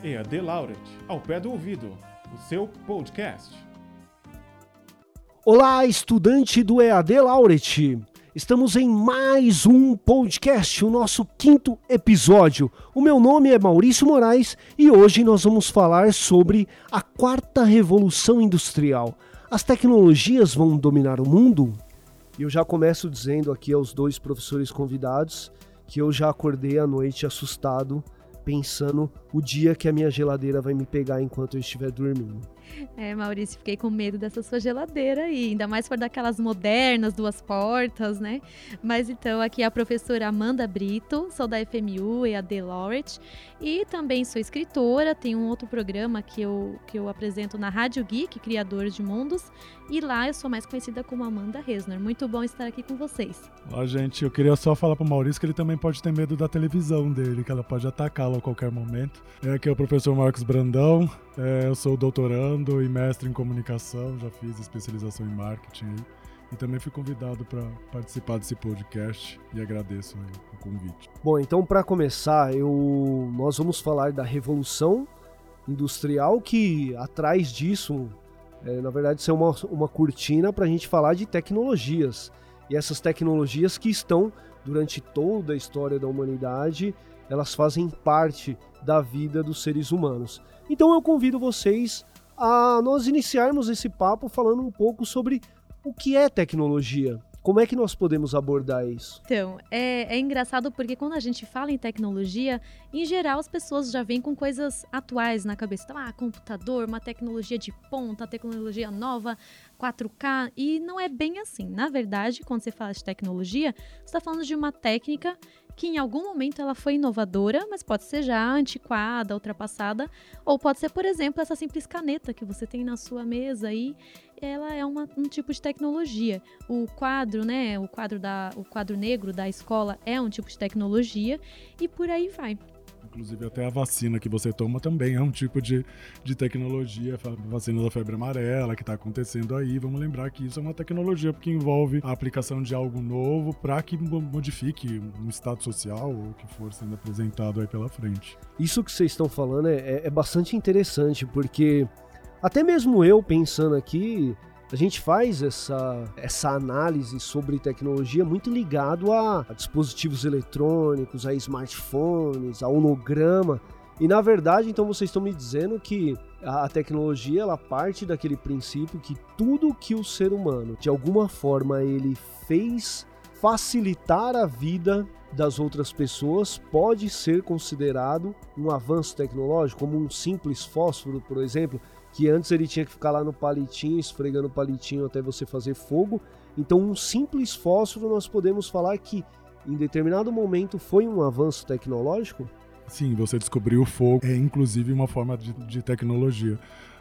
EAD Laureate, ao pé do ouvido, o seu podcast. Olá, estudante do EAD Laureate! Estamos em mais um podcast, o nosso quinto episódio. O meu nome é Maurício Moraes e hoje nós vamos falar sobre a quarta revolução industrial. As tecnologias vão dominar o mundo? E eu já começo dizendo aqui aos dois professores convidados que eu já acordei à noite assustado pensando o dia que a minha geladeira vai me pegar enquanto eu estiver dormindo. É, Maurício, fiquei com medo dessa sua geladeira aí, ainda mais for daquelas modernas, duas portas, né? Mas então, aqui é a professora Amanda Brito, sou da FMU e a Laureate, e também sou escritora, tenho um outro programa que eu, que eu apresento na Rádio Geek, Criadores de Mundos, e lá eu sou mais conhecida como Amanda Resner. Muito bom estar aqui com vocês. Ó, gente, eu queria só falar pro Maurício que ele também pode ter medo da televisão dele, que ela pode atacá-lo a qualquer momento. É, aqui é o professor Marcos Brandão, é, eu sou doutorando e mestre em comunicação, já fiz especialização em marketing e também fui convidado para participar desse podcast e agradeço o convite. Bom, então para começar, eu, nós vamos falar da revolução industrial que atrás disso, é, na verdade, isso é uma, uma cortina para a gente falar de tecnologias. E essas tecnologias que estão durante toda a história da humanidade, elas fazem parte da vida dos seres humanos. Então eu convido vocês a nós iniciarmos esse papo falando um pouco sobre o que é tecnologia. Como é que nós podemos abordar isso? Então, é, é, engraçado porque quando a gente fala em tecnologia, em geral as pessoas já vêm com coisas atuais na cabeça. Então, ah, computador, uma tecnologia de ponta, tecnologia nova, 4K. E não é bem assim. Na verdade, quando você fala de tecnologia, você está falando de uma técnica que em algum momento ela foi inovadora, mas pode ser já antiquada, ultrapassada, ou pode ser, por exemplo, essa simples caneta que você tem na sua mesa aí, ela é uma, um tipo de tecnologia. O quadro, né, o quadro da o quadro negro da escola é um tipo de tecnologia e por aí vai. Inclusive, até a vacina que você toma também é um tipo de, de tecnologia, a vacina da febre amarela que está acontecendo aí. Vamos lembrar que isso é uma tecnologia porque envolve a aplicação de algo novo para que modifique um estado social ou que for sendo apresentado aí pela frente. Isso que vocês estão falando é, é, é bastante interessante, porque até mesmo eu pensando aqui, a gente faz essa, essa análise sobre tecnologia muito ligado a, a dispositivos eletrônicos, a smartphones, a holograma. E na verdade, então vocês estão me dizendo que a tecnologia ela parte daquele princípio que tudo que o ser humano, de alguma forma, ele fez facilitar a vida das outras pessoas pode ser considerado um avanço tecnológico, como um simples fósforo, por exemplo, que antes ele tinha que ficar lá no palitinho, esfregando o palitinho até você fazer fogo. Então, um simples fósforo nós podemos falar que em determinado momento foi um avanço tecnológico? Sim, você descobriu o fogo, é inclusive uma forma de, de tecnologia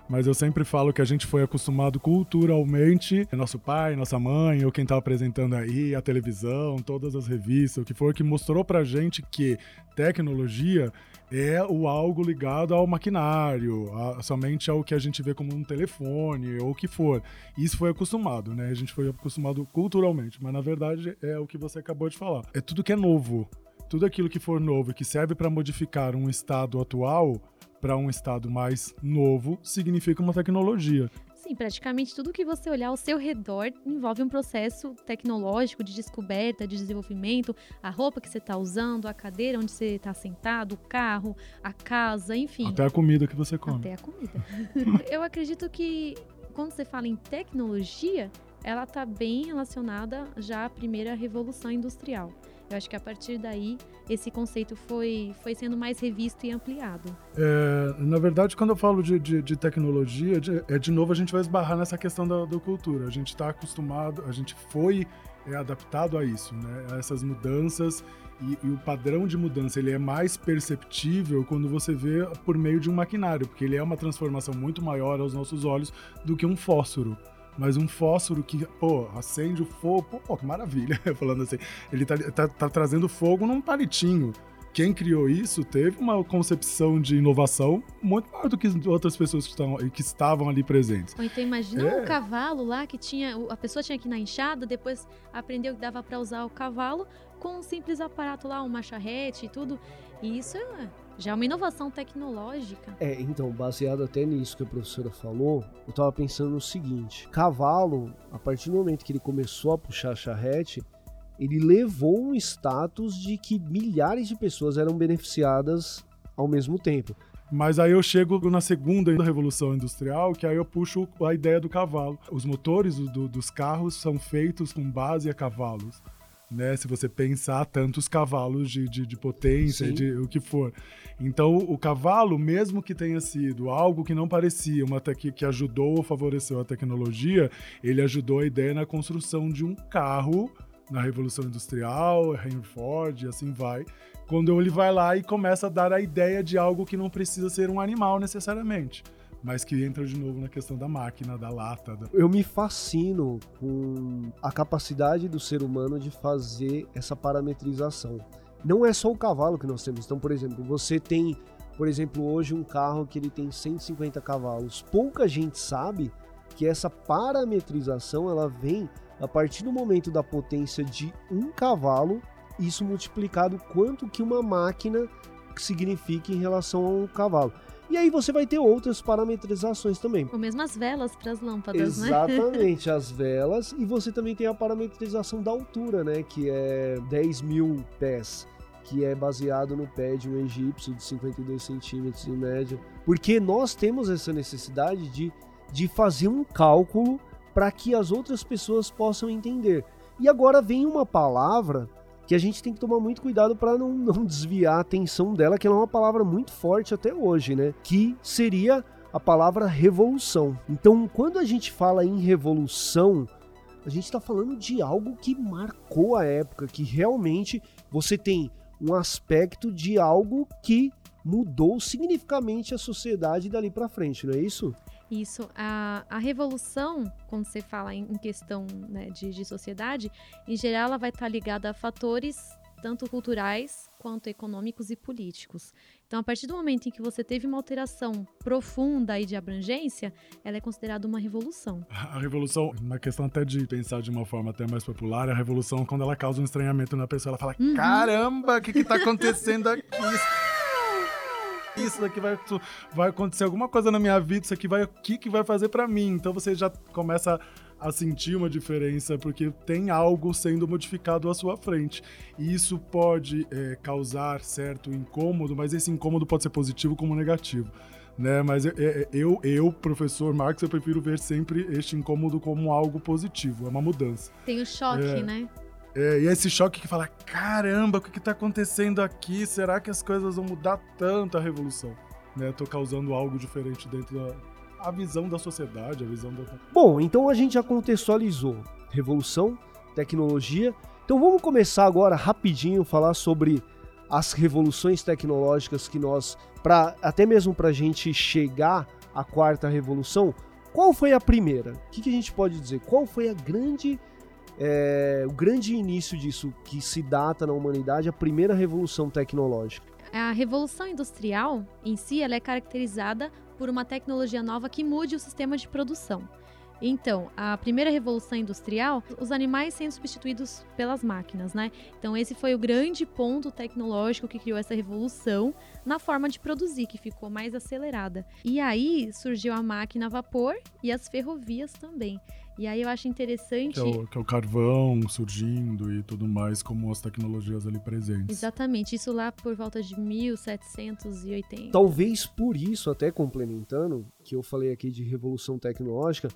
mas eu sempre falo que a gente foi acostumado culturalmente, nosso pai, nossa mãe, ou quem tá apresentando aí, a televisão, todas as revistas, o que for, que mostrou pra gente que tecnologia é o algo ligado ao maquinário, a, somente ao que a gente vê como um telefone ou o que for. Isso foi acostumado, né? A gente foi acostumado culturalmente, mas na verdade é o que você acabou de falar. É tudo que é novo. Tudo aquilo que for novo e que serve para modificar um estado atual para um estado mais novo significa uma tecnologia. Sim, praticamente tudo que você olhar ao seu redor envolve um processo tecnológico de descoberta, de desenvolvimento, a roupa que você está usando, a cadeira onde você está sentado, o carro, a casa, enfim. Até a comida que você come. Até a comida. Eu acredito que quando você fala em tecnologia, ela está bem relacionada já à primeira revolução industrial. Eu acho que a partir daí esse conceito foi, foi sendo mais revisto e ampliado. É, na verdade, quando eu falo de, de, de tecnologia, de, é de novo a gente vai esbarrar nessa questão da, da cultura. A gente está acostumado, a gente foi é, adaptado a isso, né? a essas mudanças e, e, o padrão de mudança ele é mais perceptível quando você vê por meio de um maquinário, porque ele é uma transformação muito maior aos nossos olhos do que um fósforo mas um fósforo que, pô, acende o fogo, pô, que maravilha, falando assim. Ele tá, tá, tá, trazendo fogo num palitinho, quem criou isso teve uma concepção de inovação muito maior do que outras pessoas que, estavam, que estavam ali presentes. Ou então imagina É. um cavalo lá que tinha. A pessoa tinha que ir na enxada, depois aprendeu que dava para usar o cavalo com um simples aparato lá, uma charrete e tudo. E isso é, já é uma inovação tecnológica. É, então, baseado até nisso que a professora falou, eu tava pensando no seguinte: cavalo, a partir do momento que ele começou a puxar a charrete, ele levou um status de que milhares de pessoas eram beneficiadas ao mesmo tempo. Mas aí eu chego na segunda revolução industrial, que aí eu puxo a ideia do cavalo. Os motores do- do- dos carros são feitos com base a cavalos. Né, se você pensar tantos cavalos de, de, de potência, Sim. de o que for. Então, o cavalo, mesmo que tenha sido algo que não parecia, uma tec- que ajudou ou favoreceu a tecnologia, ele ajudou a ideia na construção de um carro na Revolução Industrial, Henry Ford, e assim vai. Quando ele vai lá e começa a dar a ideia de algo que não precisa ser um animal necessariamente, mas que entra de novo na questão da máquina, da lata. da- Eu me fascino com a capacidade do ser humano de fazer essa parametrização. Não é só o cavalo que nós temos. Então, por exemplo, você tem, por exemplo, hoje um carro que ele tem 150 cavalos. Pouca gente sabe que essa parametrização ela vem a partir do momento da potência de um cavalo, isso multiplicado quanto que uma máquina significa em relação a um cavalo. E aí você vai ter outras parametrizações também. Ou mesmo as velas para as lâmpadas, né? Exatamente, as velas. E você também tem a parametrização da altura, né? Que é 10 mil pés. Que é baseado no pé de um egípcio de 52 centímetros em média. Porque nós temos essa necessidade de, de fazer um cálculo para que as outras pessoas possam entender. E agora vem uma palavra que a gente tem que tomar muito cuidado para não, não desviar a atenção dela, que ela é uma palavra muito forte até hoje, né? Que seria a palavra revolução. Então, quando a gente fala em revolução, a gente está falando de algo que marcou a época, que realmente você tem um aspecto de algo que mudou significativamente a sociedade dali para frente, não é isso? Isso, a, a revolução, quando você fala em, em questão né, de, de sociedade, em geral ela vai estar ligada a fatores tanto culturais quanto econômicos e políticos. Então, a partir do momento em que você teve uma alteração profunda e de abrangência, ela é considerada uma revolução. A revolução, uma questão até de pensar de uma forma até mais popular, a revolução quando ela causa um estranhamento na pessoa, ela fala: Uhum. caramba, o que que tá acontecendo aqui? Isso daqui vai, vai acontecer alguma coisa na minha vida, isso aqui vai, o que que vai fazer pra mim? Então você já começa a sentir uma diferença porque tem algo sendo modificado à sua frente. E isso pode é, causar certo incômodo, mas esse incômodo pode ser positivo como negativo. Né? Mas eu, eu, eu, professor Marx, eu prefiro ver sempre este incômodo como algo positivo, é uma mudança. Tem o choque, É. né? É, e esse choque que fala, caramba, o que está acontecendo aqui? Será que as coisas vão mudar tanto a revolução? Né? Tô causando algo diferente dentro da a visão da sociedade, a visão da... Bom, então a gente já contextualizou revolução, tecnologia. Então vamos começar agora rapidinho falar sobre as revoluções tecnológicas que nós, para até mesmo para a gente chegar à quarta revolução, qual foi a primeira? O que, que a gente pode dizer? Qual foi a grande, é, o grande início disso que se data na humanidade, a primeira revolução tecnológica? A revolução industrial em si ela é caracterizada por uma tecnologia nova que mude o sistema de produção. Então, a primeira revolução industrial, os animais sendo substituídos pelas máquinas, né? Então, esse foi o grande ponto tecnológico que criou essa revolução na forma de produzir, que ficou mais acelerada. E aí surgiu a máquina a vapor e as ferrovias também. E aí eu acho interessante. Que é, o, que é o carvão surgindo e tudo mais, como as tecnologias ali presentes. Exatamente, isso lá por volta de 1780. Talvez por isso, até complementando, que eu falei aqui de revolução tecnológica,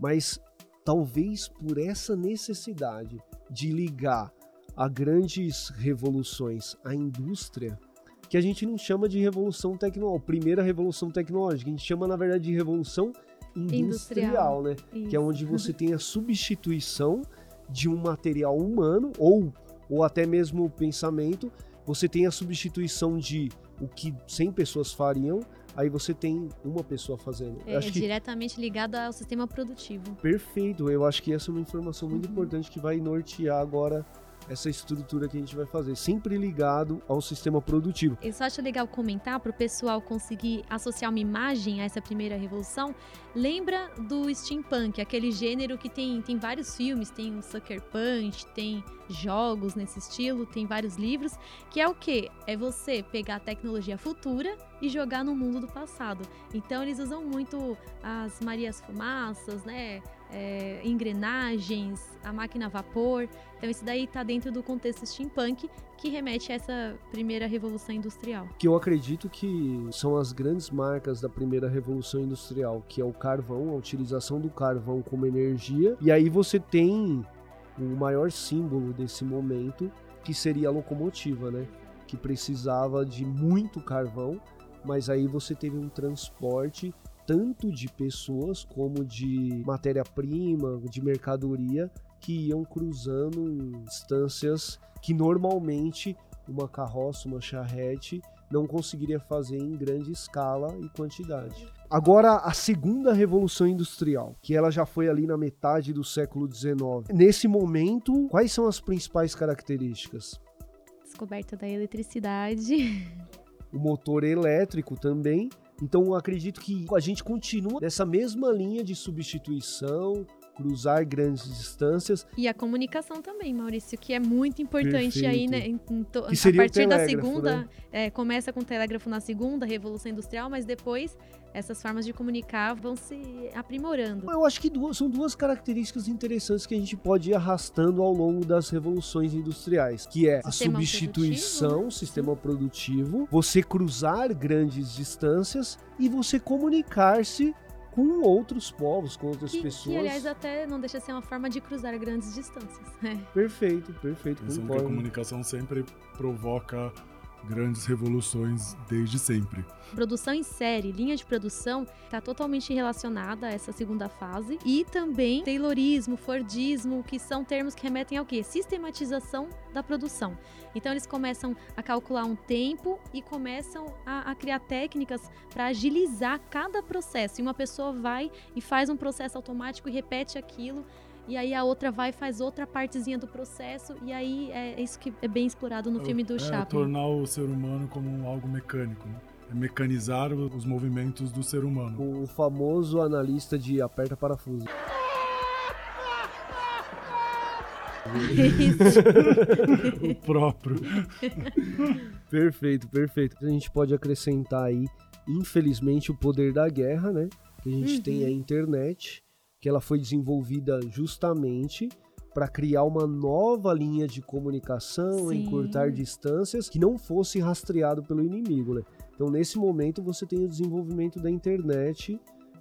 mas talvez por essa necessidade de ligar a grandes revoluções à indústria, que a gente não chama de revolução tecnológica, primeira revolução tecnológica, a gente chama na verdade de revolução industrial, Industrial. né? Isso. Que é onde você tem a substituição de um material humano ou ou até mesmo o pensamento, você tem a substituição de o que 100 pessoas fariam, aí você tem uma pessoa fazendo. É, acho que diretamente ligado ao sistema produtivo. perfeito. Eu acho que essa é uma informação muito Uhum. importante que vai nortear agora essa estrutura que a gente vai fazer, sempre ligado ao sistema produtivo. Eu só acho legal comentar para o pessoal conseguir associar uma imagem a essa primeira revolução. Lembra do steampunk, aquele gênero que tem, tem vários filmes, tem o Sucker Punch, tem jogos nesse estilo, tem vários livros, que é o que? É você pegar a tecnologia futura e jogar no mundo do passado. Então eles usam muito as Marias Fumaças, né? É, engrenagens, a máquina a vapor. Então isso daí está dentro do contexto steampunk que remete a essa primeira revolução industrial. Que eu acredito que são as grandes marcas da primeira revolução industrial, que é o carvão, a utilização do carvão como energia. E aí você tem o maior símbolo desse momento, que seria a locomotiva, né? Que precisava de muito carvão, mas aí você teve um transporte tanto de pessoas como de matéria-prima, de mercadoria que iam cruzando distâncias que normalmente uma carroça, uma charrete não conseguiria fazer em grande escala e quantidade. Agora, a segunda revolução industrial, que ela já foi ali na metade do século XIX. Nesse momento, quais são as principais características? Descoberta da eletricidade. O motor elétrico também. Então, acredito que a gente continua nessa mesma linha de substituição, cruzar grandes distâncias. E a comunicação também, Maurício, que é muito importante Perfeito. aí, né? Em, em to, Que seria a partir da segunda, né? é, começa com o telégrafo na segunda, Revolução Industrial, mas depois essas formas de comunicar vão se aprimorando. Eu acho que duas- são duas características interessantes que a gente pode ir arrastando ao longo das revoluções industriais, que é a Sistema substituição, produtivo, sistema produtivo, você cruzar grandes distâncias e você comunicar-se com outros povos, com outras Que, pessoas. que, aliás, até não deixa de ser uma forma de cruzar grandes distâncias. É. Perfeito, perfeito, Pensando que a comunicação sempre provoca grandes revoluções desde sempre. Produção em série, linha de produção, está totalmente relacionada a essa segunda fase. E também Taylorismo, Fordismo, que são termos que remetem ao quê? Sistematização da produção. Então eles começam a calcular um tempo e começam a, a criar técnicas para agilizar cada processo. E uma pessoa vai e faz um processo automático e repete aquilo. E aí a outra vai e faz outra partezinha do processo. E aí é isso que é bem explorado no filme do é, Chaplin. tornar o ser humano como algo mecânico. Né? É mecanizar os movimentos do ser humano. O famoso analista de aperta parafuso. O próprio. Perfeito, perfeito. A gente pode acrescentar aí, infelizmente, o poder da guerra, né? Que a gente Uhum. tem a internet, que ela foi desenvolvida justamente para criar uma nova linha de comunicação, Sim. encurtar distâncias que não fosse rastreado pelo inimigo, né? Então, nesse momento, você tem o desenvolvimento da internet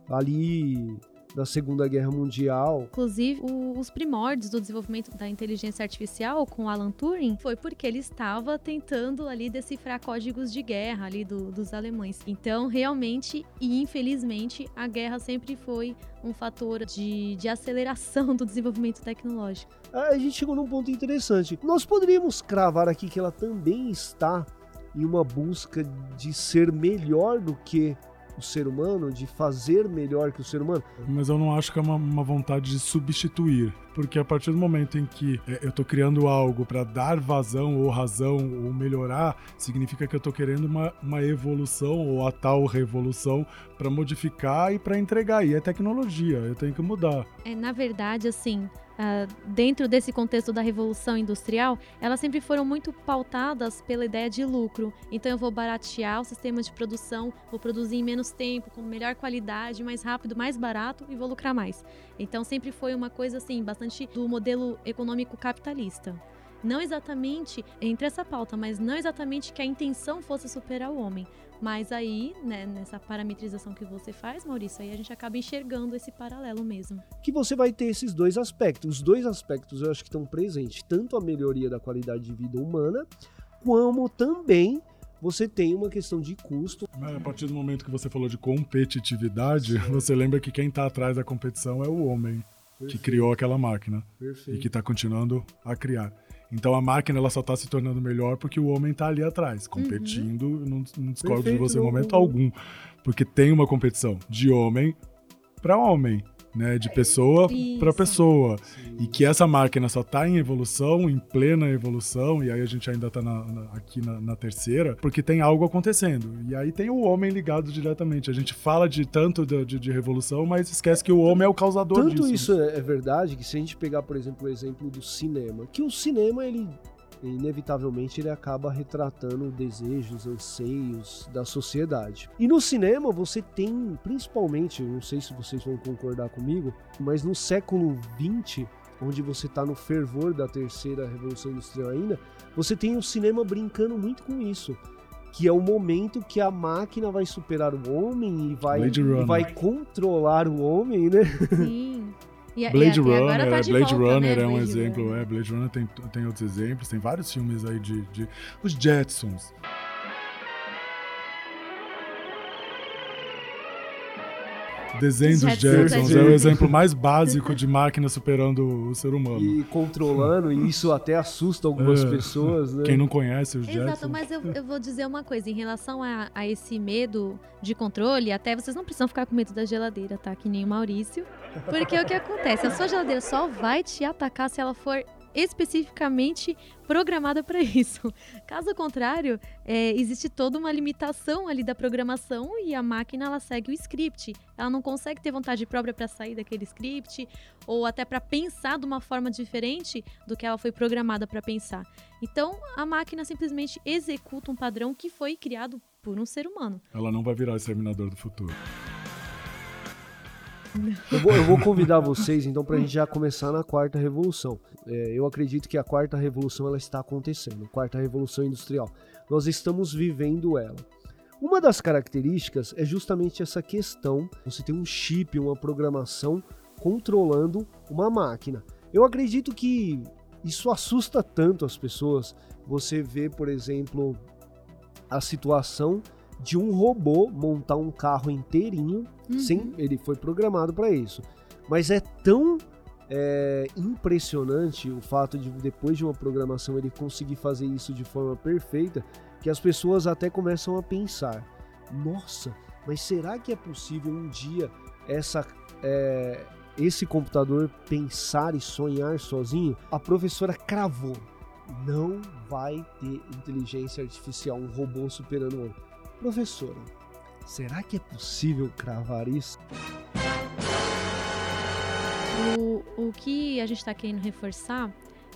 ali na Segunda Guerra Mundial. Inclusive, o- os primórdios do desenvolvimento da inteligência artificial com Alan Turing foi porque ele estava tentando ali decifrar códigos de guerra ali do- dos alemães. Então, realmente e infelizmente, a guerra sempre foi um fator de, de aceleração do desenvolvimento tecnológico. Ah, A gente chegou num ponto interessante. Nós poderíamos cravar aqui que ela também está em uma busca de ser melhor do que o ser humano, de fazer melhor que o ser humano. Mas eu não acho que é uma, uma vontade de substituir. Porque a partir do momento em que é, eu tô criando algo para dar vazão ou razão ou melhorar, significa que eu tô querendo uma, uma evolução ou a tal revolução para modificar e para entregar. E é tecnologia, eu tenho que mudar. É, na verdade, assim, ah, dentro desse contexto da revolução industrial, elas sempre foram muito pautadas pela ideia de lucro. Então, eu vou baratear o sistema de produção, vou produzir em menos tempo, com melhor qualidade, mais rápido, mais barato e vou lucrar mais. Então, sempre foi uma coisa assim, bastante do modelo econômico capitalista. Não exatamente entre essa pauta, mas não exatamente que a intenção fosse superar o homem. Mas aí, né, nessa parametrização que você faz, Maurício, aí a gente acaba enxergando esse paralelo mesmo. Que você vai ter esses dois aspectos. Os dois aspectos eu acho que estão presentes, tanto a melhoria da qualidade de vida humana, como também você tem uma questão de custo. Mas A partir do momento que você falou de competitividade, você lembra que quem tá atrás da competição é o homem que criou aquela máquina. e Perfeito. que está continuando a criar. Então a máquina ela só está se tornando melhor porque o homem está ali atrás, competindo. Eu Não, não discordo de Perfeito, você em momento algum, porque tem uma competição de homem para homem. Né, de pessoa para pessoa. Sim. E que essa máquina só está em evolução, em plena evolução, e aí a gente ainda está aqui na, na, terceira, porque tem algo acontecendo. E aí tem o homem ligado diretamente. A gente fala de tanto de, de, de revolução, mas esquece que o homem é o causador tanto disso. Tanto isso é verdade que se a gente pegar, por exemplo, o exemplo do cinema, que o cinema ele inevitavelmente ele acaba retratando desejos, anseios da sociedade. E no cinema você tem, principalmente, não sei se vocês vão concordar comigo, mas no século XX, onde você está no fervor da terceira revolução industrial ainda, você tem o cinema brincando muito com isso. Que é o momento que a máquina vai superar o homem e vai, e vai controlar o homem, né? Sim. E, Blade e Runner, tá Blade volta, Runner né? é um Blade exemplo, Runner. é, Blade Runner tem, tem outros exemplos, tem vários filmes aí de, de os Jetsons. Desenho dos Jetsons é o exemplo mais básico de máquina superando o ser humano. E controlando, e isso até assusta algumas é. pessoas, né? Quem não conhece os Jetsons. Exato, mas eu, eu vou dizer uma coisa, em relação a, a, esse medo de controle, até vocês não precisam ficar com medo da geladeira, tá? Que nem o Maurício. Porque o que acontece? A sua geladeira só vai te atacar se ela for especificamente programada para isso. Caso contrário, é, existe toda uma limitação ali da programação e a máquina ela segue o script. Ela não consegue ter vontade própria para sair daquele script ou até para pensar de uma forma diferente do que ela foi programada para pensar. Então, a máquina simplesmente executa um padrão que foi criado por um ser humano. Ela não vai virar o exterminador do futuro. Eu vou, eu vou, convidar vocês então para a gente já começar na quarta revolução. É, eu acredito que a quarta revolução ela está acontecendo, a quarta revolução industrial. Nós estamos vivendo ela. Uma das características é justamente essa questão: você tem um chip, uma programação controlando uma máquina. Eu acredito que isso assusta tanto as pessoas. Você vê, por exemplo, a situação de um robô montar um carro inteirinho, uhum. sem ele foi programado para isso. Mas é tão é, impressionante o fato de depois de uma programação ele conseguir fazer isso de forma perfeita que as pessoas até começam a pensar: nossa, mas será que é possível um dia essa é, esse computador pensar e sonhar sozinho? A professora cravou. Não vai ter inteligência artificial, um robô superando o outro. Professora, será que é possível cravar isso? O, o que a gente está querendo reforçar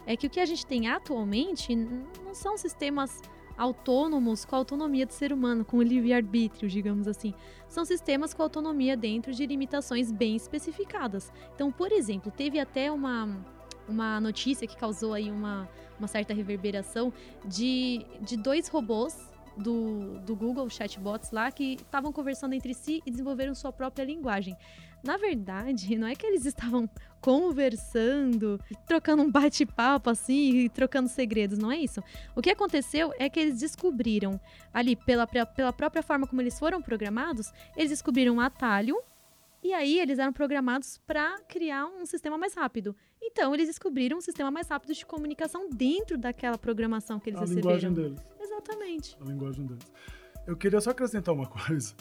é que o que a gente tem atualmente não são sistemas autônomos com a autonomia do ser humano, com o livre-arbítrio, digamos assim. São sistemas com autonomia dentro de limitações bem especificadas. Então, por exemplo, teve até uma, uma notícia que causou aí uma, uma certa reverberação de, de dois robôs do, do Google, chatbots lá, que estavam conversando entre si e desenvolveram sua própria linguagem. Na verdade, não é que eles estavam conversando, trocando um bate-papo assim, trocando segredos, não é isso. O que aconteceu é que eles descobriram, ali, pela, pela própria forma como eles foram programados, eles descobriram um atalho e aí eles eram programados para criar um sistema mais rápido. Então eles descobriram um sistema mais rápido de comunicação dentro daquela programação que eles a receberam. Linguagem deles. Exatamente. A linguagem deles. Eu queria só acrescentar uma coisa.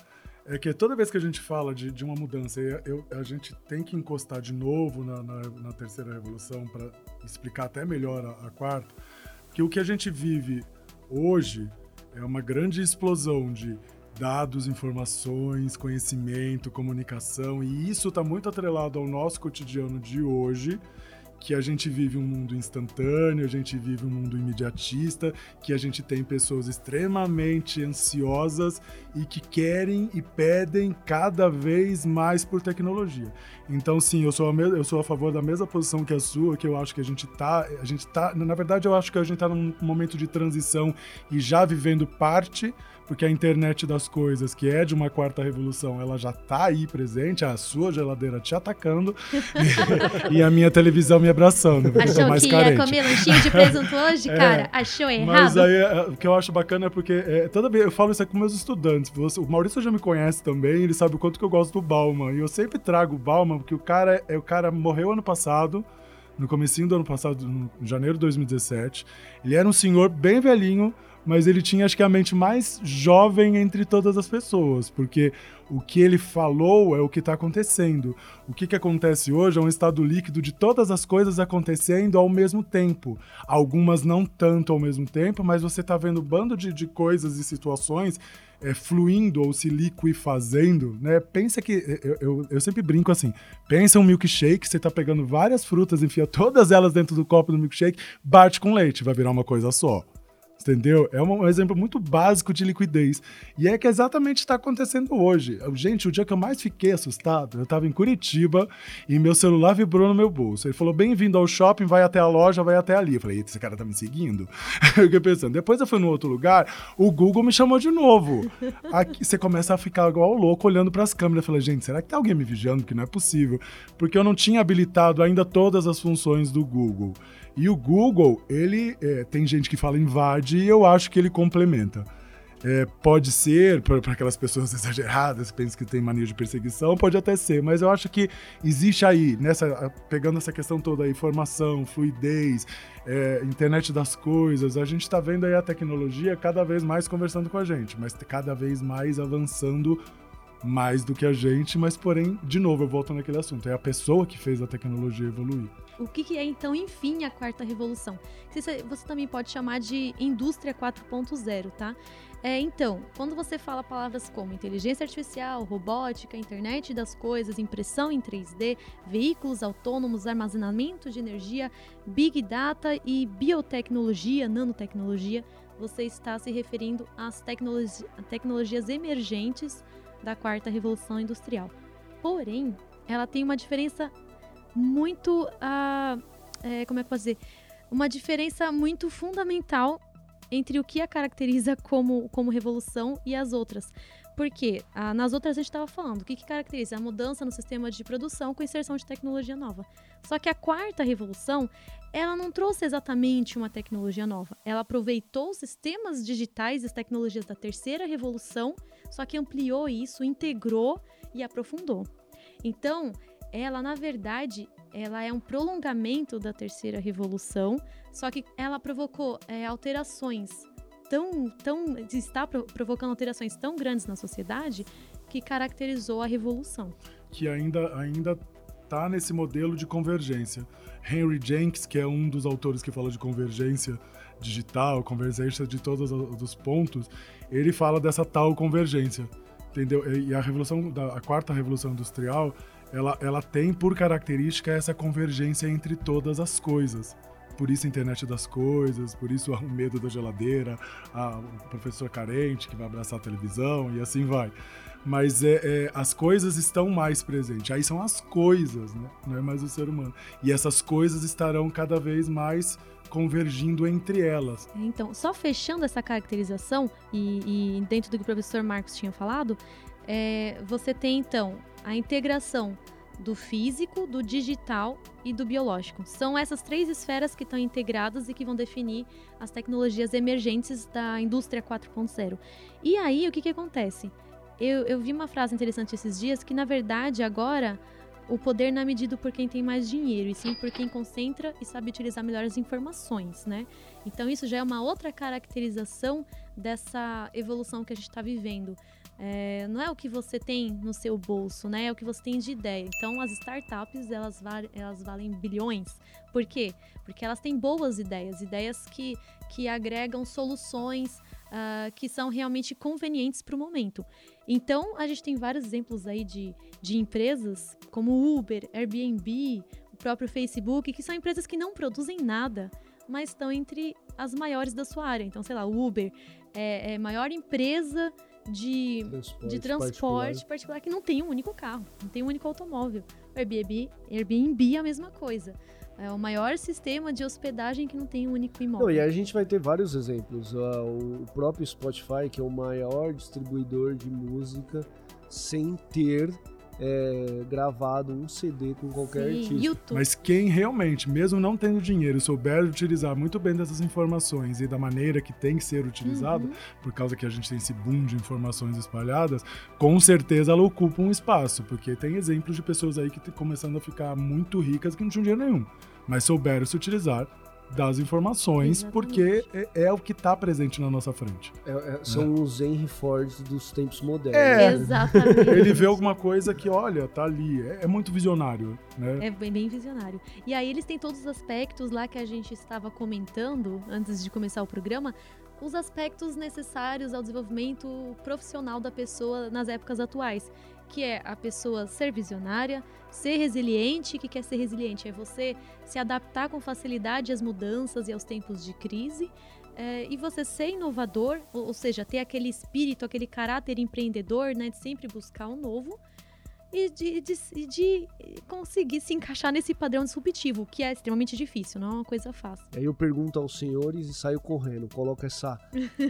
É que toda vez que a gente fala de, de uma mudança, eu, a gente tem que encostar de novo na, na, na terceira revolução para explicar até melhor a, a quarta, que o que a gente vive hoje é uma grande explosão de dados, informações, conhecimento, comunicação, e isso está muito atrelado ao nosso cotidiano de hoje, que a gente vive um mundo instantâneo, a gente vive um mundo imediatista, que a gente tem pessoas extremamente ansiosas e que querem e pedem cada vez mais por tecnologia. Então, sim, eu sou a, eu sou a favor da mesma posição que a sua, que eu acho que a gente tá, a gente tá, na verdade eu acho que a gente tá num momento de transição e já vivendo parte porque a internet das coisas, que é de uma quarta revolução, ela já tá aí presente, a sua geladeira te atacando e, e, a minha televisão me abraçando. Achou mais que carente. ia comer lanchinho de presunto hoje, é, cara? Achou errado? Mas aí, é, o que eu acho bacana é porque é, toda vez eu falo isso aqui com meus estudantes. O Maurício já me conhece também, ele sabe o quanto que eu gosto do Bauman. E eu sempre trago o Bauman, porque o cara, é, o cara morreu ano passado, no comecinho do ano passado, em janeiro de 2017. Ele era um senhor bem velhinho, mas ele tinha acho que a mente mais jovem entre todas as pessoas, porque o que ele falou é o que está acontecendo. O que, que acontece hoje é um estado líquido de todas as coisas acontecendo ao mesmo tempo. Algumas não tanto ao mesmo tempo, mas você está vendo um bando de, de coisas e situações é, fluindo ou se liquefazendo, né? Pensa que. Eu, eu, eu, sempre brinco assim: pensa um milkshake, você tá pegando várias frutas, enfia todas elas dentro do copo do milkshake, bate com leite, vai virar uma coisa só. Entendeu? É um exemplo muito básico de liquidez. E é que exatamente está acontecendo hoje. Gente, o dia que eu mais fiquei assustado, eu estava em Curitiba e meu celular vibrou no meu bolso. Ele falou: bem-vindo ao shopping, vai até a loja, vai até ali. Eu falei: esse cara tá me seguindo? eu fiquei pensando. Depois eu fui no outro lugar, o Google me chamou de novo. Aqui você começa a ficar igual louco olhando para as câmeras. Eu falei: gente, será que tem alguém me vigiando? Que não é possível. Porque eu não tinha habilitado ainda todas as funções do Google. E o Google, ele é, tem gente que fala invade e eu acho que ele complementa. É, pode ser, para aquelas pessoas exageradas pensam que tem mania de perseguição, pode até ser, mas eu acho que existe aí, nessa, pegando essa questão toda, informação, fluidez, é, internet das coisas, a gente está vendo aí a tecnologia cada vez mais conversando com a gente, mas cada vez mais avançando mais do que a gente, mas porém, de novo, eu volto naquele assunto, é a pessoa que fez a tecnologia evoluir. O que, que é então, enfim, a quarta revolução? Você, você também pode chamar de indústria 4.0, tá? É, então, quando você fala palavras como inteligência artificial, robótica, internet das coisas, impressão em 3D, veículos autônomos, armazenamento de energia, big data e biotecnologia, nanotecnologia, você está se referindo às tecnologi tecnologias emergentes da quarta revolução industrial. Porém, ela tem uma diferença muito. Uh, é, como é que eu dizer? Uma diferença muito fundamental entre o que a caracteriza como, como revolução e as outras. Porque ah, nas outras a gente estava falando, o que, que caracteriza? A mudança no sistema de produção com inserção de tecnologia nova. Só que a quarta revolução, ela não trouxe exatamente uma tecnologia nova. Ela aproveitou os sistemas digitais e as tecnologias da terceira revolução, só que ampliou isso, integrou e aprofundou. Então, ela na verdade ela é um prolongamento da terceira revolução, só que ela provocou é, alterações tão, tão está provocando alterações tão grandes na sociedade que caracterizou a revolução. Que ainda ainda está nesse modelo de convergência. Henry Jenks, que é um dos autores que fala de convergência digital, convergência de todos os pontos, ele fala dessa tal convergência, entendeu? E a revolução da a quarta revolução industrial, ela, ela tem por característica essa convergência entre todas as coisas. Por isso a internet das coisas, por isso o medo da geladeira, a, o professor carente que vai abraçar a televisão e assim vai. Mas é, é, as coisas estão mais presentes. Aí são as coisas, né? não é mais o ser humano. E essas coisas estarão cada vez mais convergindo entre elas. Então, só fechando essa caracterização, e, e dentro do que o professor Marcos tinha falado, é, você tem então a integração do físico, do digital e do biológico. São essas três esferas que estão integradas e que vão definir as tecnologias emergentes da indústria 4.0. E aí, o que, que acontece? Eu, eu vi uma frase interessante esses dias que, na verdade, agora o poder não é medido por quem tem mais dinheiro, e sim por quem concentra e sabe utilizar melhor as informações, né? Então isso já é uma outra caracterização dessa evolução que a gente está vivendo. É, não é o que você tem no seu bolso, né? É o que você tem de ideia. Então, as startups, elas, elas valem bilhões. Por quê? Porque elas têm boas ideias, ideias que, que agregam soluções uh, que são realmente convenientes para o momento. Então, a gente tem vários exemplos aí de, de empresas como Uber, Airbnb, o próprio Facebook, que são empresas que não produzem nada, mas estão entre as maiores da sua área. Então, sei lá, Uber é, é maior empresa de transporte, de transporte particular. particular. que não tem um único carro, não tem um único automóvel. O Airbnb, Airbnb é a mesma coisa. É o maior sistema de hospedagem que não tem um único imóvel. Não, e a gente vai ter vários exemplos. O próprio Spotify, que é o maior distribuidor de música, sem ter é, gravado um CD com qualquer Sim, artista. YouTube. Mas quem realmente, mesmo não tendo dinheiro, souber utilizar muito bem dessas informações e da maneira que tem que ser utilizado, uhum. por causa que a gente tem esse boom de informações espalhadas, com certeza ela ocupa um espaço, porque tem exemplos de pessoas aí que estão começando a ficar muito ricas que não tinham dinheiro nenhum, mas souberam se utilizar das informações, Exatamente. porque é, é o que está presente na nossa frente. É- é- são os Henry Ford dos tempos modernos. É. né? Exatamente. Ele vê alguma coisa que, olha, tá ali. É, é muito visionário, né? É bem, bem visionário. E aí eles têm todos os aspectos lá que a gente estava comentando antes de começar o programa, os aspectos necessários ao desenvolvimento profissional da pessoa nas épocas atuais, que é a pessoa ser visionária, ser resiliente. O que quer ser resiliente? É você se adaptar com facilidade às mudanças e aos tempos de crise. é, e você ser inovador, ou, ou seja, ter aquele espírito, aquele caráter empreendedor, né, de sempre buscar o novo e de, de, de conseguir se encaixar nesse padrão disruptivo, que é extremamente difícil, não é uma coisa fácil. Aí eu pergunto aos senhores e saio correndo, coloco essa,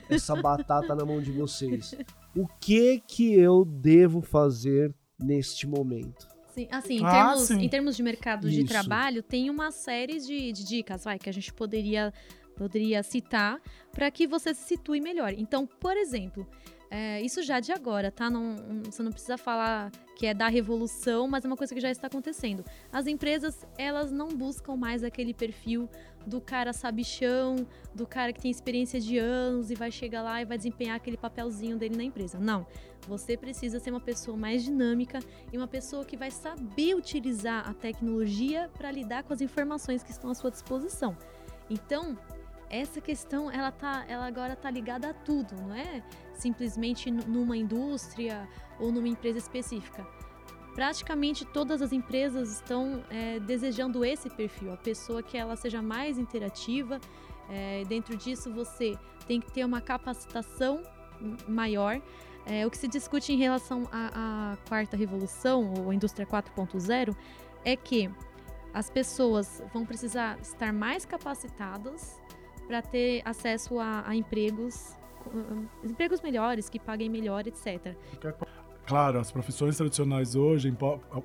essa batata na mão de vocês. O que que eu devo fazer neste momento? Sim, assim, em, Ah, termos, sim. em termos de mercado de Isso. trabalho, tem uma série de, de dicas, vai, que a gente poderia, poderia citar para que você se situe melhor. Então, por exemplo, é, isso já de agora, tá? Não, você não precisa falar que é da revolução, mas é uma coisa que já está acontecendo. As empresas, elas não buscam mais aquele perfil do cara sabichão, do cara que tem experiência de anos e vai chegar lá e vai desempenhar aquele papelzinho dele na empresa. Não. Você precisa ser uma pessoa mais dinâmica e uma pessoa que vai saber utilizar a tecnologia para lidar com as informações que estão à sua disposição. Então, essa questão, ela, tá, ela agora está ligada a tudo, não é simplesmente nu- numa indústria ou numa empresa específica. Praticamente todas as empresas estão é, desejando esse perfil, a pessoa que ela seja mais interativa. É, dentro disso, você tem que ter uma capacitação maior. É, o que se discute em relação à, à quarta revolução, ou indústria 4.0, é que as pessoas vão precisar estar mais capacitadas para ter acesso a, a empregos, com- empregos melhores, que paguem melhor, etc. Claro, as profissões tradicionais hoje,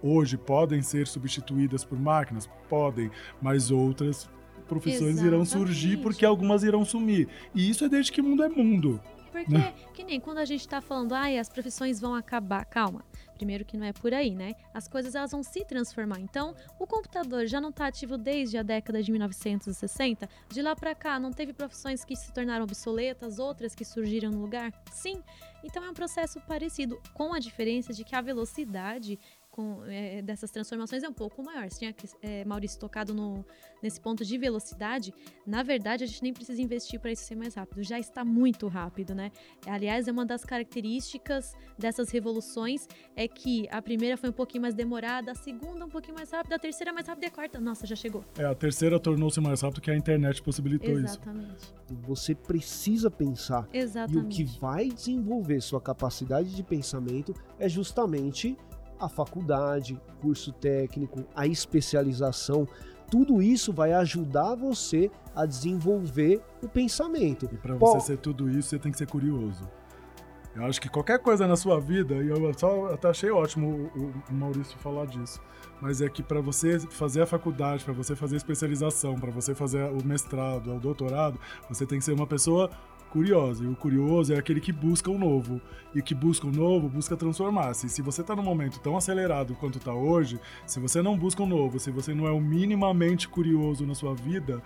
hoje podem ser substituídas por máquinas? Podem, mas outras profissões irão surgir Exatamente. porque algumas irão sumir. E isso é desde que mundo é mundo. Porque, Né? que nem quando a gente tá falando, ai, as profissões vão acabar. Calma. Primeiro que não é por aí, né? As coisas elas vão se transformar. Então, o computador já não tá ativo desde a década de 1960. De lá para cá, não teve profissões que se tornaram obsoletas, outras que surgiram no lugar? Sim. Então é um processo parecido, com a diferença de que a velocidade com, é, dessas transformações é um pouco maior. Você tinha que, é, Maurício tocado no, nesse ponto de velocidade. Na verdade, a gente nem precisa investir para isso ser mais rápido. Já está muito rápido, né? Aliás, é uma das características dessas revoluções é que a primeira foi um pouquinho mais demorada, a segunda um pouquinho mais rápida, a terceira mais rápida e a quarta, nossa, já chegou. É, a terceira tornou-se mais rápido que a internet possibilitou isso. Exatamente. Você precisa pensar. E o Exatamente. que vai desenvolver sua capacidade de pensamento é justamente a faculdade, curso técnico, a especialização. Tudo isso vai ajudar você a desenvolver o pensamento. E para você ser tudo isso, você tem que ser curioso. Eu acho que qualquer coisa na sua vida, e eu só até achei ótimo o, o Maurício falar disso, mas é que para você fazer a faculdade, para você fazer a especialização, para você fazer o mestrado, o doutorado, você tem que ser uma pessoa curiosa. E o curioso é aquele que busca o novo. E que busca o novo, busca transformar-se. Se você está num momento tão acelerado quanto está hoje, se você não busca o novo, se você não é o minimamente curioso na sua vida,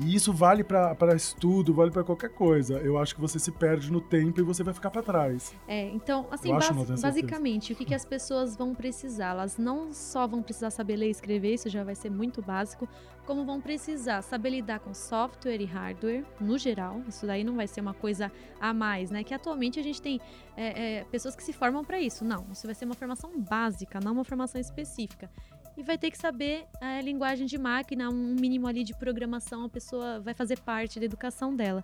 e isso vale para estudo, vale para qualquer coisa. Eu acho que você se perde no tempo e você vai ficar para trás. É, então, assim, não certeza. basicamente, o que, que as pessoas vão precisar? Elas não só vão precisar saber ler e escrever, isso já vai ser muito básico, como vão precisar saber lidar com software e hardware, no geral. Isso daí não vai ser uma coisa a mais, né? Que atualmente a gente tem é, é, pessoas que se formam para isso. Não, isso vai ser uma formação básica, não uma formação específica. E vai ter que saber a linguagem de máquina, um mínimo ali de programação, a pessoa vai fazer parte da educação dela.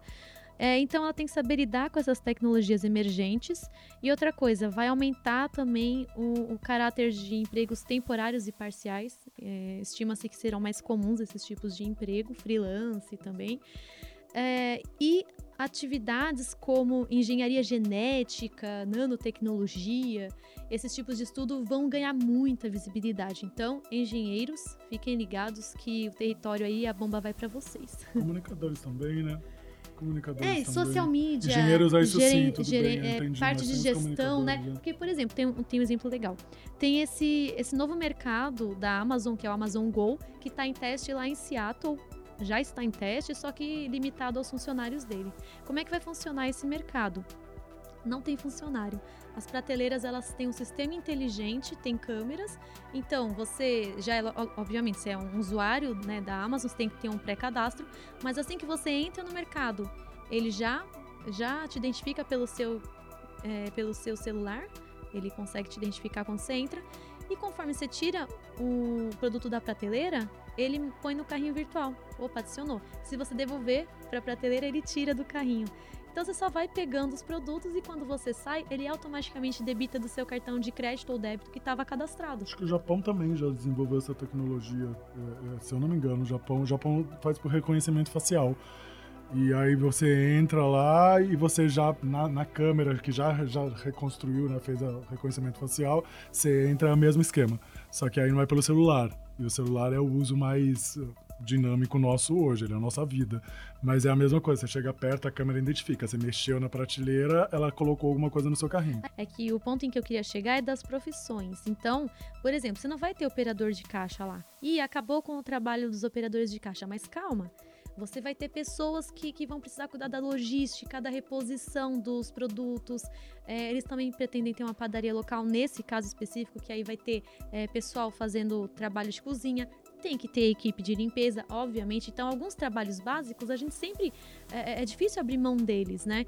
É, então ela tem que saber lidar com essas tecnologias emergentes. E outra coisa, vai aumentar também o, o caráter de empregos temporários e parciais. É, Estima-se que serão mais comuns esses tipos de emprego, freelance também. É, e atividades como engenharia genética, nanotecnologia, esses tipos de estudo vão ganhar muita visibilidade. Então, engenheiros, fiquem ligados que o território aí, a bomba vai para vocês. Comunicadores também, né? Comunicadores É, também. social media. Engenheiros, isso geren- sim, geren- bem, é, entendi, parte de gestão, né? né? Porque, por exemplo, tem um, tem um exemplo legal. Tem esse, esse novo mercado da Amazon, que é o Amazon Go, que está em teste lá em Seattle já está em teste, só que limitado aos funcionários dele. Como é que vai funcionar esse mercado? Não tem funcionário. As prateleiras elas têm um sistema inteligente, tem câmeras. Então você já é, obviamente, você é um usuário né, da Amazon, você tem que ter um pré-cadastro. Mas assim que você entra no mercado, ele já já te identifica pelo seu é, pelo seu celular. Ele consegue te identificar quando você entra. E conforme você tira o produto da prateleira, ele põe no carrinho virtual. Opa, adicionou. Se você devolver para a prateleira, ele tira do carrinho. Então você só vai pegando os produtos e quando você sai, ele automaticamente debita do seu cartão de crédito ou débito que estava cadastrado. Acho que o Japão também já desenvolveu essa tecnologia. É, é, se eu não me engano, o Japão, o Japão faz por reconhecimento facial. E aí você entra lá e você já, na, na câmera que já, já reconstruiu, né, fez o reconhecimento facial, você entra no mesmo esquema. Só que aí não é pelo celular. E o celular é o uso mais dinâmico nosso hoje, ele é a nossa vida. Mas é a mesma coisa, você chega perto, a câmera identifica. Você mexeu na prateleira, ela colocou alguma coisa no seu carrinho. É que o ponto em que eu queria chegar é das profissões. Então, por exemplo, você não vai ter operador de caixa lá. E acabou com o trabalho dos operadores de caixa, mas calma. Você vai ter pessoas que, que vão precisar cuidar da logística, da reposição dos produtos. É, eles também pretendem ter uma padaria local, nesse caso específico, que aí vai ter é, pessoal fazendo trabalho de cozinha tem que ter equipe de limpeza, obviamente. Então, alguns trabalhos básicos a gente sempre é, é, é difícil abrir mão deles, né?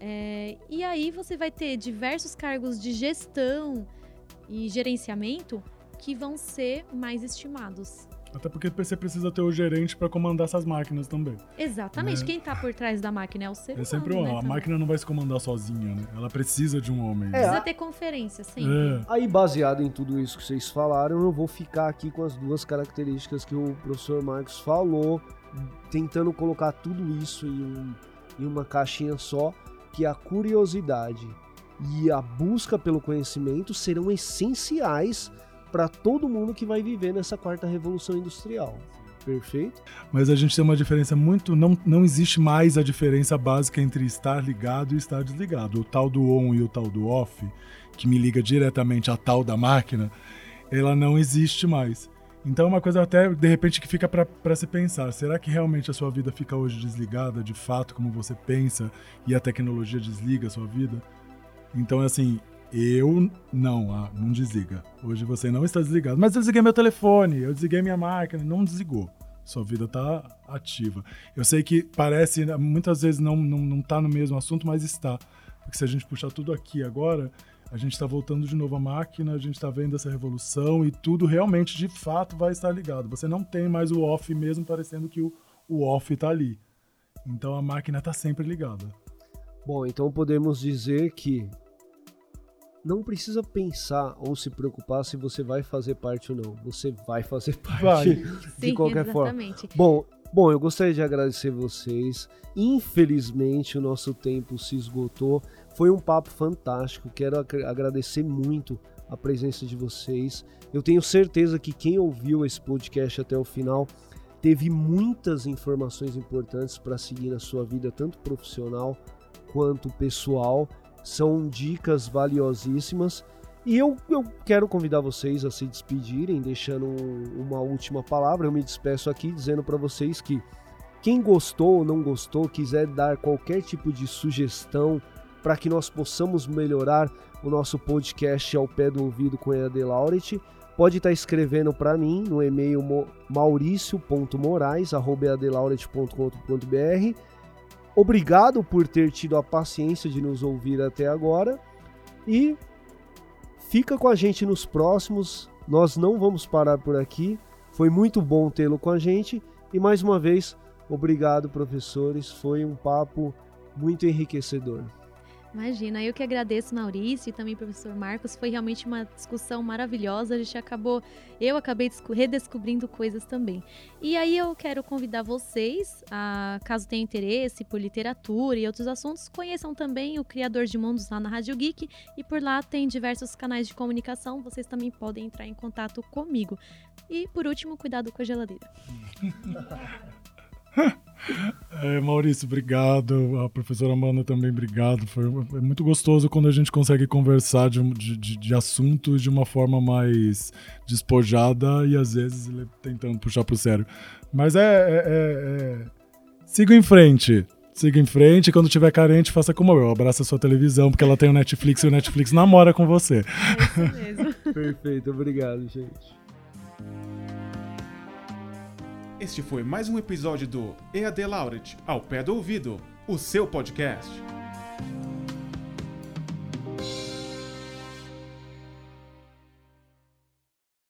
É, e aí você vai ter diversos cargos de gestão e gerenciamento que vão ser mais estimados. Até porque você precisa ter o gerente para comandar essas máquinas também. Exatamente. Né? Quem está por trás da máquina é o ser humano. É sempre o né, A também. máquina não vai se comandar sozinha, né? Ela precisa de um homem. É, precisa ter conferência, sempre. É. Aí, baseado em tudo isso que vocês falaram, eu vou ficar aqui com as duas características que o professor Marcos falou, tentando colocar tudo isso em, um, em uma caixinha só, que a curiosidade e a busca pelo conhecimento serão essenciais para todo mundo que vai viver nessa quarta revolução industrial. Perfeito? Mas a gente tem uma diferença muito. Não, não existe mais a diferença básica entre estar ligado e estar desligado. O tal do on e o tal do off, que me liga diretamente à tal da máquina, ela não existe mais. Então, é uma coisa até, de repente, que fica para se pensar: será que realmente a sua vida fica hoje desligada, de fato, como você pensa, e a tecnologia desliga a sua vida? Então, assim, eu não, ah, não desliga. Hoje você não está desligado. Mas eu desliguei meu telefone, eu desliguei minha máquina, não desligou. Sua vida está ativa. Eu sei que parece, muitas vezes não, não, não tá no mesmo assunto, mas está. Porque se a gente puxar tudo aqui agora, a gente está voltando de novo à máquina, a gente está vendo essa revolução e tudo realmente, de fato, vai estar ligado. Você não tem mais o off mesmo parecendo que o, o off está ali. Então a máquina está sempre ligada. Bom, então podemos dizer que não precisa pensar ou se preocupar se você vai fazer parte ou não. Você vai fazer parte vai. de Sim, qualquer exatamente. forma. Bom, bom, eu gostaria de agradecer vocês. Infelizmente o nosso tempo se esgotou. Foi um papo fantástico. Quero agradecer muito a presença de vocês. Eu tenho certeza que quem ouviu esse podcast até o final teve muitas informações importantes para seguir na sua vida, tanto profissional quanto pessoal são dicas valiosíssimas. E eu, eu quero convidar vocês a se despedirem, deixando uma última palavra. Eu me despeço aqui dizendo para vocês que quem gostou ou não gostou, quiser dar qualquer tipo de sugestão para que nós possamos melhorar o nosso podcast ao pé do ouvido com a pode estar tá escrevendo para mim no e-mail mauricio.moraes.eadlauret.com.br Obrigado por ter tido a paciência de nos ouvir até agora e fica com a gente nos próximos. Nós não vamos parar por aqui. Foi muito bom tê-lo com a gente e mais uma vez, obrigado, professores. Foi um papo muito enriquecedor. Imagina, eu que agradeço, Maurício, e também professor Marcos. Foi realmente uma discussão maravilhosa. A gente acabou, eu acabei redescobrindo coisas também. E aí eu quero convidar vocês, a, caso tenham interesse por literatura e outros assuntos, conheçam também o Criador de Mundos lá na Rádio Geek. E por lá tem diversos canais de comunicação. Vocês também podem entrar em contato comigo. E por último, cuidado com a geladeira. É, Maurício, obrigado. A professora Amanda também, obrigado. Foi é muito gostoso quando a gente consegue conversar de, de, de assuntos de uma forma mais despojada e às vezes tentando puxar pro sério. Mas é, é, é, é... Siga em frente. Siga em frente. Quando tiver carente, faça como eu. Abraça a sua televisão, porque ela tem o Netflix e o Netflix namora com você. É isso mesmo. Perfeito, obrigado, gente. Este foi mais um episódio do EAD Laureate, ao pé do ouvido, o seu podcast.